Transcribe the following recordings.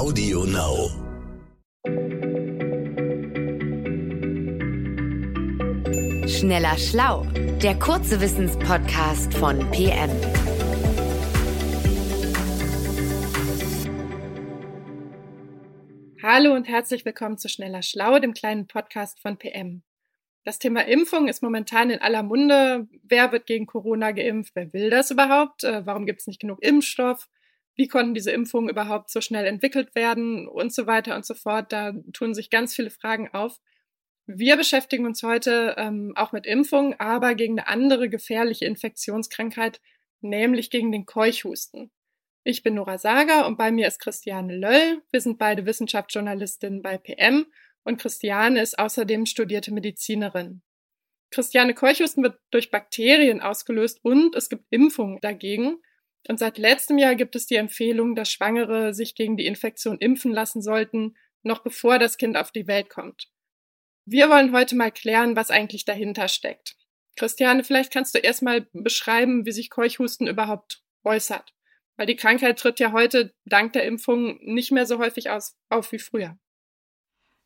Audio Now. Schneller Schlau, der kurze Wissenspodcast von PM. Hallo und herzlich willkommen zu Schneller Schlau, dem kleinen Podcast von PM. Das Thema Impfung ist momentan in aller Munde. Wer wird gegen Corona geimpft? Wer will das überhaupt? Äh, warum gibt es nicht genug Impfstoff? Wie konnten diese Impfungen überhaupt so schnell entwickelt werden? Und so weiter und so fort. Da tun sich ganz viele Fragen auf. Wir beschäftigen uns heute ähm, auch mit Impfungen, aber gegen eine andere gefährliche Infektionskrankheit, nämlich gegen den Keuchhusten. Ich bin Nora Sager und bei mir ist Christiane Löll. Wir sind beide Wissenschaftsjournalistinnen bei PM und Christiane ist außerdem studierte Medizinerin. Christiane Keuchhusten wird durch Bakterien ausgelöst und es gibt Impfungen dagegen. Und seit letztem Jahr gibt es die Empfehlung, dass Schwangere sich gegen die Infektion impfen lassen sollten, noch bevor das Kind auf die Welt kommt. Wir wollen heute mal klären, was eigentlich dahinter steckt. Christiane, vielleicht kannst du erstmal beschreiben, wie sich Keuchhusten überhaupt äußert. Weil die Krankheit tritt ja heute dank der Impfung nicht mehr so häufig aus, auf wie früher.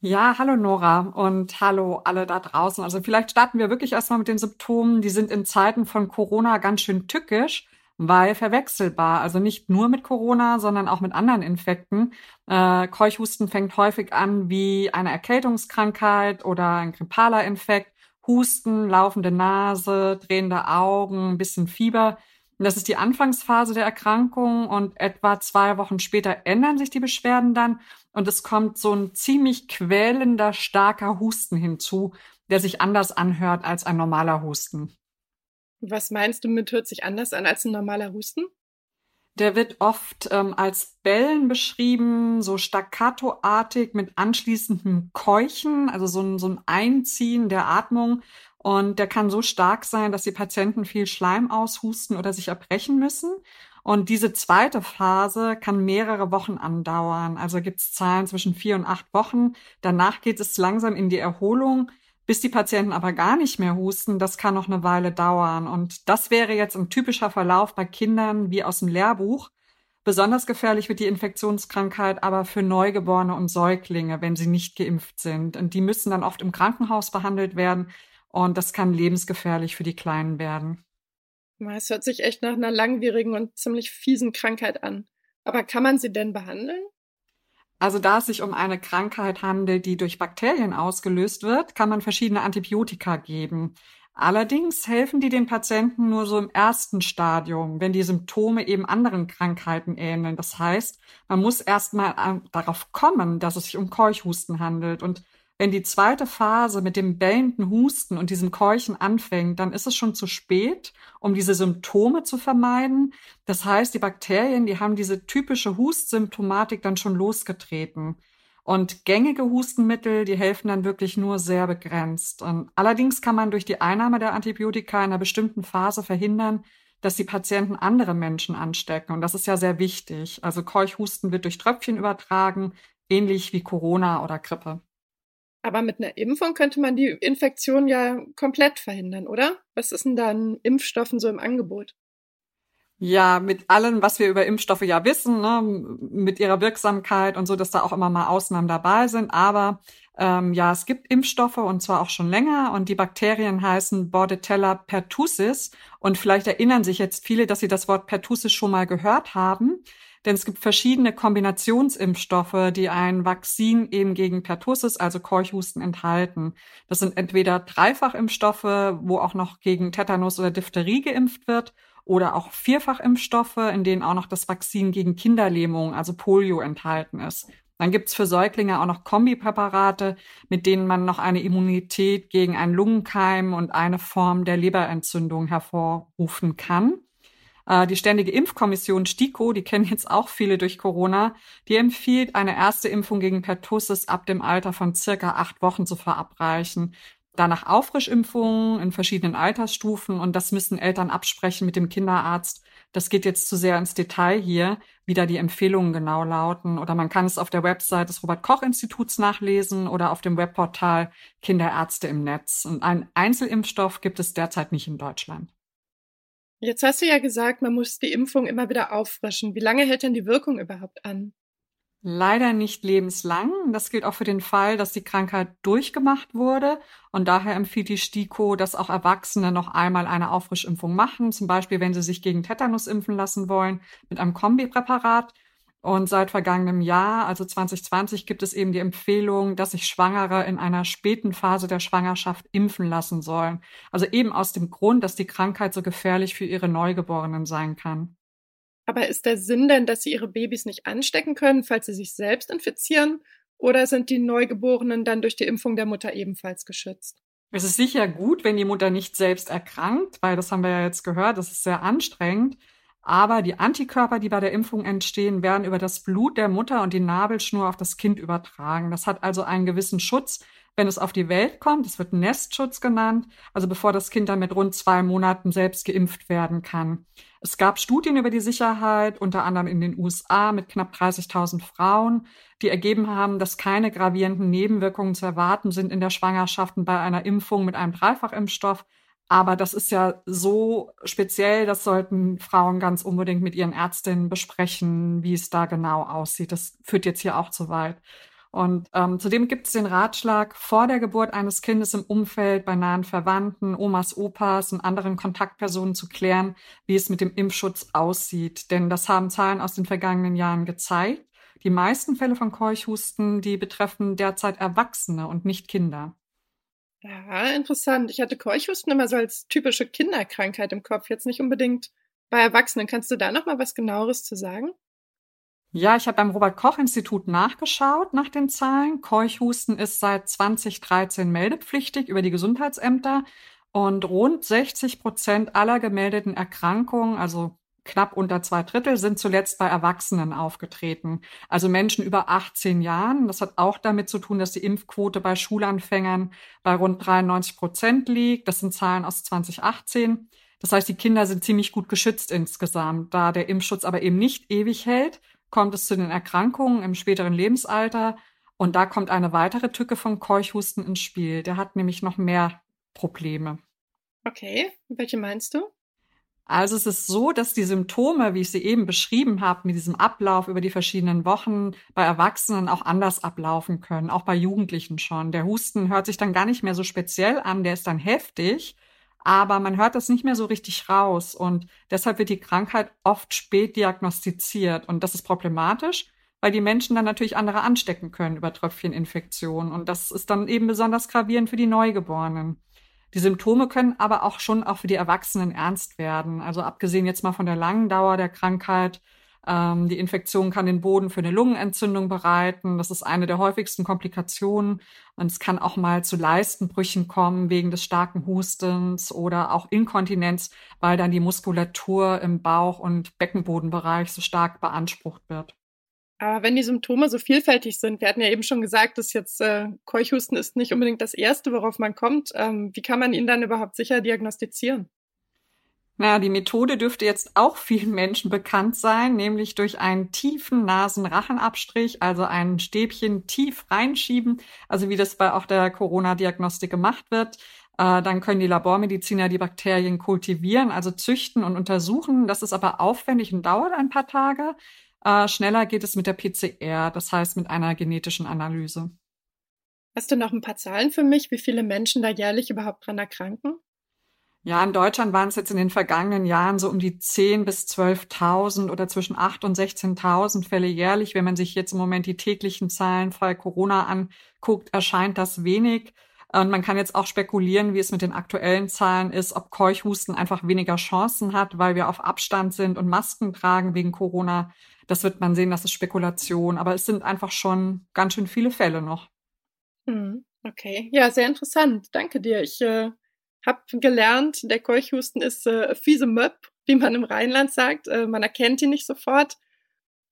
Ja, hallo Nora und hallo alle da draußen. Also vielleicht starten wir wirklich erstmal mit den Symptomen. Die sind in Zeiten von Corona ganz schön tückisch, weil verwechselbar. Also nicht nur mit Corona, sondern auch mit anderen Infekten. Äh, Keuchhusten fängt häufig an wie eine Erkältungskrankheit oder ein grippaler Infekt. Husten, laufende Nase, drehende Augen, ein bisschen Fieber. Das ist die Anfangsphase der Erkrankung und etwa zwei Wochen später ändern sich die Beschwerden dann und es kommt so ein ziemlich quälender, starker Husten hinzu, der sich anders anhört als ein normaler Husten. Was meinst du mit hört sich anders an als ein normaler Husten? Der wird oft ähm, als Bellen beschrieben, so staccatoartig mit anschließendem Keuchen, also so ein, so ein Einziehen der Atmung. Und der kann so stark sein, dass die Patienten viel Schleim aushusten oder sich erbrechen müssen. Und diese zweite Phase kann mehrere Wochen andauern. Also gibt es Zahlen zwischen vier und acht Wochen. Danach geht es langsam in die Erholung. Bis die Patienten aber gar nicht mehr husten, das kann noch eine Weile dauern. Und das wäre jetzt ein typischer Verlauf bei Kindern wie aus dem Lehrbuch. Besonders gefährlich wird die Infektionskrankheit aber für Neugeborene und Säuglinge, wenn sie nicht geimpft sind. Und die müssen dann oft im Krankenhaus behandelt werden. Und das kann lebensgefährlich für die Kleinen werden. Es hört sich echt nach einer langwierigen und ziemlich fiesen Krankheit an. Aber kann man sie denn behandeln? Also da es sich um eine Krankheit handelt, die durch Bakterien ausgelöst wird, kann man verschiedene Antibiotika geben. Allerdings helfen die den Patienten nur so im ersten Stadium, wenn die Symptome eben anderen Krankheiten ähneln. Das heißt, man muss erstmal äh, darauf kommen, dass es sich um Keuchhusten handelt. Und wenn die zweite Phase mit dem bellenden Husten und diesem Keuchen anfängt, dann ist es schon zu spät, um diese Symptome zu vermeiden. Das heißt, die Bakterien, die haben diese typische Hustsymptomatik dann schon losgetreten. Und gängige Hustenmittel, die helfen dann wirklich nur sehr begrenzt. Und allerdings kann man durch die Einnahme der Antibiotika in einer bestimmten Phase verhindern, dass die Patienten andere Menschen anstecken. Und das ist ja sehr wichtig. Also Keuchhusten wird durch Tröpfchen übertragen, ähnlich wie Corona oder Grippe. Aber mit einer Impfung könnte man die Infektion ja komplett verhindern, oder? Was ist denn da an Impfstoffen so im Angebot? Ja, mit allem, was wir über Impfstoffe ja wissen, ne, mit ihrer Wirksamkeit und so, dass da auch immer mal Ausnahmen dabei sind. Aber ähm, ja, es gibt Impfstoffe und zwar auch schon länger und die Bakterien heißen Bordetella pertussis. Und vielleicht erinnern sich jetzt viele, dass sie das Wort pertussis schon mal gehört haben. Denn es gibt verschiedene Kombinationsimpfstoffe, die ein Vakzin eben gegen Pertussis, also Keuchhusten, enthalten. Das sind entweder Dreifachimpfstoffe, wo auch noch gegen Tetanus oder Diphtherie geimpft wird, oder auch Vierfachimpfstoffe, in denen auch noch das Vakzin gegen Kinderlähmung, also Polio, enthalten ist. Dann gibt's für Säuglinge auch noch Kombipräparate, mit denen man noch eine Immunität gegen einen Lungenkeim und eine Form der Leberentzündung hervorrufen kann. Äh, die Ständige Impfkommission STIKO, die kennen jetzt auch viele durch Corona, die empfiehlt, eine erste Impfung gegen Pertussis ab dem Alter von circa acht Wochen zu verabreichen. Danach Auffrischimpfungen in verschiedenen Altersstufen und das müssen Eltern absprechen mit dem Kinderarzt. Das geht jetzt zu sehr ins Detail hier, wie da die Empfehlungen genau lauten. Oder man kann es auf der Website des Robert-Koch-Instituts nachlesen oder auf dem Webportal Kinderärzte im Netz. Und einen Einzelimpfstoff gibt es derzeit nicht in Deutschland. Jetzt hast du ja gesagt, man muss die Impfung immer wieder auffrischen. Wie lange hält denn die Wirkung überhaupt an? Leider nicht lebenslang. Das gilt auch für den Fall, dass die Krankheit durchgemacht wurde. Und daher empfiehlt die STIKO, dass auch Erwachsene noch einmal eine Auffrischimpfung machen. Zum Beispiel, wenn sie sich gegen Tetanus impfen lassen wollen, mit einem Kombipräparat. Und seit vergangenem Jahr, also 2020, gibt es eben die Empfehlung, dass sich Schwangere in einer späten Phase der Schwangerschaft impfen lassen sollen. Also eben aus dem Grund, dass die Krankheit so gefährlich für ihre Neugeborenen sein kann. Aber ist der Sinn denn, dass sie ihre Babys nicht anstecken können, falls sie sich selbst infizieren? Oder sind die Neugeborenen dann durch die Impfung der Mutter ebenfalls geschützt? Es ist sicher gut, wenn die Mutter nicht selbst erkrankt, weil das haben wir ja jetzt gehört, das ist sehr anstrengend. Aber die Antikörper, die bei der Impfung entstehen, werden über das Blut der Mutter und die Nabelschnur auf das Kind übertragen. Das hat also einen gewissen Schutz, wenn es auf die Welt kommt. Das wird Nestschutz genannt, also bevor das Kind dann mit rund zwei Monaten selbst geimpft werden kann. Es gab Studien über die Sicherheit, unter anderem in den USA mit knapp 30.000 Frauen, die ergeben haben, dass keine gravierenden Nebenwirkungen zu erwarten sind in der Schwangerschaft und bei einer Impfung mit einem Dreifachimpfstoff. Aber das ist ja so speziell, das sollten Frauen ganz unbedingt mit ihren Ärztinnen besprechen, wie es da genau aussieht. Das führt jetzt hier auch zu weit. Und ähm, zudem gibt es den Ratschlag, vor der Geburt eines Kindes im Umfeld bei nahen Verwandten, Omas, Opas und anderen Kontaktpersonen zu klären, wie es mit dem Impfschutz aussieht. Denn das haben Zahlen aus den vergangenen Jahren gezeigt. Die meisten Fälle von Keuchhusten, die betreffen derzeit Erwachsene und nicht Kinder. Ja, interessant. Ich hatte Keuchhusten immer so als typische Kinderkrankheit im Kopf, jetzt nicht unbedingt bei Erwachsenen. Kannst du da noch mal was genaueres zu sagen? Ja, ich habe beim Robert Koch Institut nachgeschaut nach den Zahlen. Keuchhusten ist seit 2013 meldepflichtig über die Gesundheitsämter und rund 60 Prozent aller gemeldeten Erkrankungen, also knapp unter zwei Drittel, sind zuletzt bei Erwachsenen aufgetreten. Also Menschen über 18 Jahren. Das hat auch damit zu tun, dass die Impfquote bei Schulanfängern bei rund 93 Prozent liegt. Das sind Zahlen aus 2018. Das heißt, die Kinder sind ziemlich gut geschützt insgesamt, da der Impfschutz aber eben nicht ewig hält kommt es zu den Erkrankungen im späteren Lebensalter. Und da kommt eine weitere Tücke von Keuchhusten ins Spiel. Der hat nämlich noch mehr Probleme. Okay, welche meinst du? Also es ist so, dass die Symptome, wie ich sie eben beschrieben habe, mit diesem Ablauf über die verschiedenen Wochen bei Erwachsenen auch anders ablaufen können, auch bei Jugendlichen schon. Der Husten hört sich dann gar nicht mehr so speziell an, der ist dann heftig, aber man hört das nicht mehr so richtig raus und deshalb wird die Krankheit oft spät diagnostiziert und das ist problematisch, weil die Menschen dann natürlich andere anstecken können über Tröpfcheninfektionen und das ist dann eben besonders gravierend für die Neugeborenen. Die Symptome können aber auch schon auch für die Erwachsenen ernst werden. Also abgesehen jetzt mal von der langen Dauer der Krankheit ähm, die Infektion kann den Boden für eine Lungenentzündung bereiten. Das ist eine der häufigsten Komplikationen. Und es kann auch mal zu Leistenbrüchen kommen wegen des starken Hustens oder auch Inkontinenz, weil dann die Muskulatur im Bauch- und Beckenbodenbereich so stark beansprucht wird. Aber wenn die Symptome so vielfältig sind, wir hatten ja eben schon gesagt, dass jetzt äh, Keuchhusten ist nicht unbedingt das Erste, worauf man kommt. Ähm, wie kann man ihn dann überhaupt sicher diagnostizieren? Naja, die Methode dürfte jetzt auch vielen Menschen bekannt sein, nämlich durch einen tiefen Nasenrachenabstrich, also ein Stäbchen tief reinschieben, also wie das bei auch der Corona-Diagnostik gemacht wird. Äh, dann können die Labormediziner die Bakterien kultivieren, also züchten und untersuchen. Das ist aber aufwendig und dauert ein paar Tage. Äh, schneller geht es mit der PCR, das heißt mit einer genetischen Analyse. Hast du noch ein paar Zahlen für mich, wie viele Menschen da jährlich überhaupt dran erkranken? Ja, in Deutschland waren es jetzt in den vergangenen Jahren so um die 10.000 bis 12.000 oder zwischen 8.000 und 16.000 Fälle jährlich. Wenn man sich jetzt im Moment die täglichen Zahlen vor Corona anguckt, erscheint das wenig. Und man kann jetzt auch spekulieren, wie es mit den aktuellen Zahlen ist, ob Keuchhusten einfach weniger Chancen hat, weil wir auf Abstand sind und Masken tragen wegen Corona. Das wird man sehen, das ist Spekulation. Aber es sind einfach schon ganz schön viele Fälle noch. Hm, okay, ja, sehr interessant. Danke dir. Ich äh habe gelernt, der Keuchhusten ist äh, fiese Möb, wie man im Rheinland sagt. Äh, man erkennt ihn nicht sofort.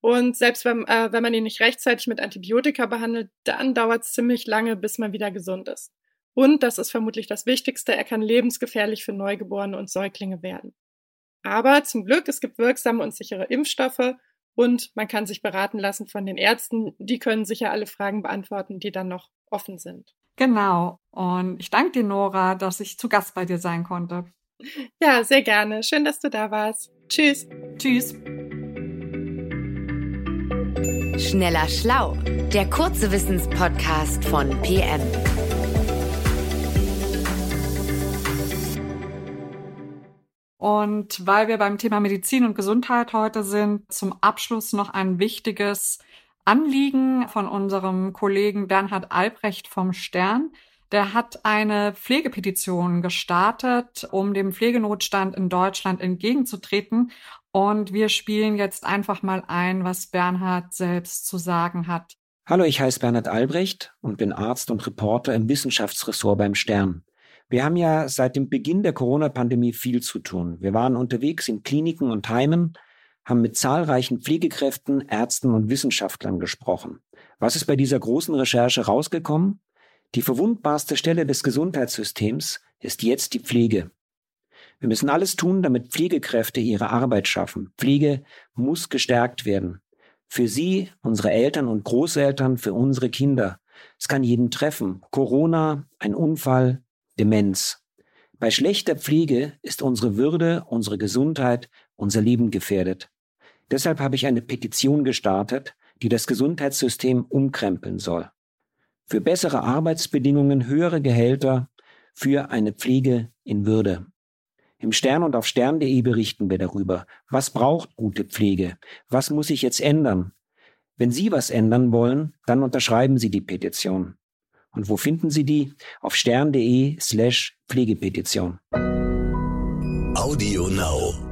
Und selbst wenn, äh, wenn man ihn nicht rechtzeitig mit Antibiotika behandelt, dann dauert es ziemlich lange, bis man wieder gesund ist. Und das ist vermutlich das Wichtigste, er kann lebensgefährlich für Neugeborene und Säuglinge werden. Aber zum Glück, es gibt wirksame und sichere Impfstoffe und man kann sich beraten lassen von den Ärzten. Die können sicher alle Fragen beantworten, die dann noch offen sind. Genau. Und ich danke dir, Nora, dass ich zu Gast bei dir sein konnte. Ja, sehr gerne. Schön, dass du da warst. Tschüss. Tschüss. Schneller Schlau, der kurze Wissenspodcast von PM. Und weil wir beim Thema Medizin und Gesundheit heute sind, zum Abschluss noch ein wichtiges Anliegen von unserem Kollegen Bernhard Albrecht vom Stern. Der hat eine Pflegepetition gestartet, um dem Pflegenotstand in Deutschland entgegenzutreten. Und wir spielen jetzt einfach mal ein, was Bernhard selbst zu sagen hat. Hallo, ich heiße Bernhard Albrecht und bin Arzt und Reporter im Wissenschaftsressort beim Stern. Wir haben ja seit dem Beginn der Corona-Pandemie viel zu tun. Wir waren unterwegs in Kliniken und Heimen, haben mit zahlreichen Pflegekräften, Ärzten und Wissenschaftlern gesprochen. Was ist bei dieser großen Recherche rausgekommen? Die verwundbarste Stelle des Gesundheitssystems ist jetzt die Pflege. Wir müssen alles tun, damit Pflegekräfte ihre Arbeit schaffen. Pflege muss gestärkt werden. Für Sie, unsere Eltern und Großeltern, für unsere Kinder. Es kann jeden treffen. Corona, ein Unfall, Demenz. Bei schlechter Pflege ist unsere Würde, unsere Gesundheit, unser Leben gefährdet. Deshalb habe ich eine Petition gestartet, die das Gesundheitssystem umkrempeln soll. Für bessere Arbeitsbedingungen, höhere Gehälter, für eine Pflege in Würde. Im Stern und auf stern.de berichten wir darüber. Was braucht gute Pflege? Was muss sich jetzt ändern? Wenn Sie was ändern wollen, dann unterschreiben Sie die Petition. Und wo finden Sie die? Auf stern.de slash Pflegepetition. Audio Now.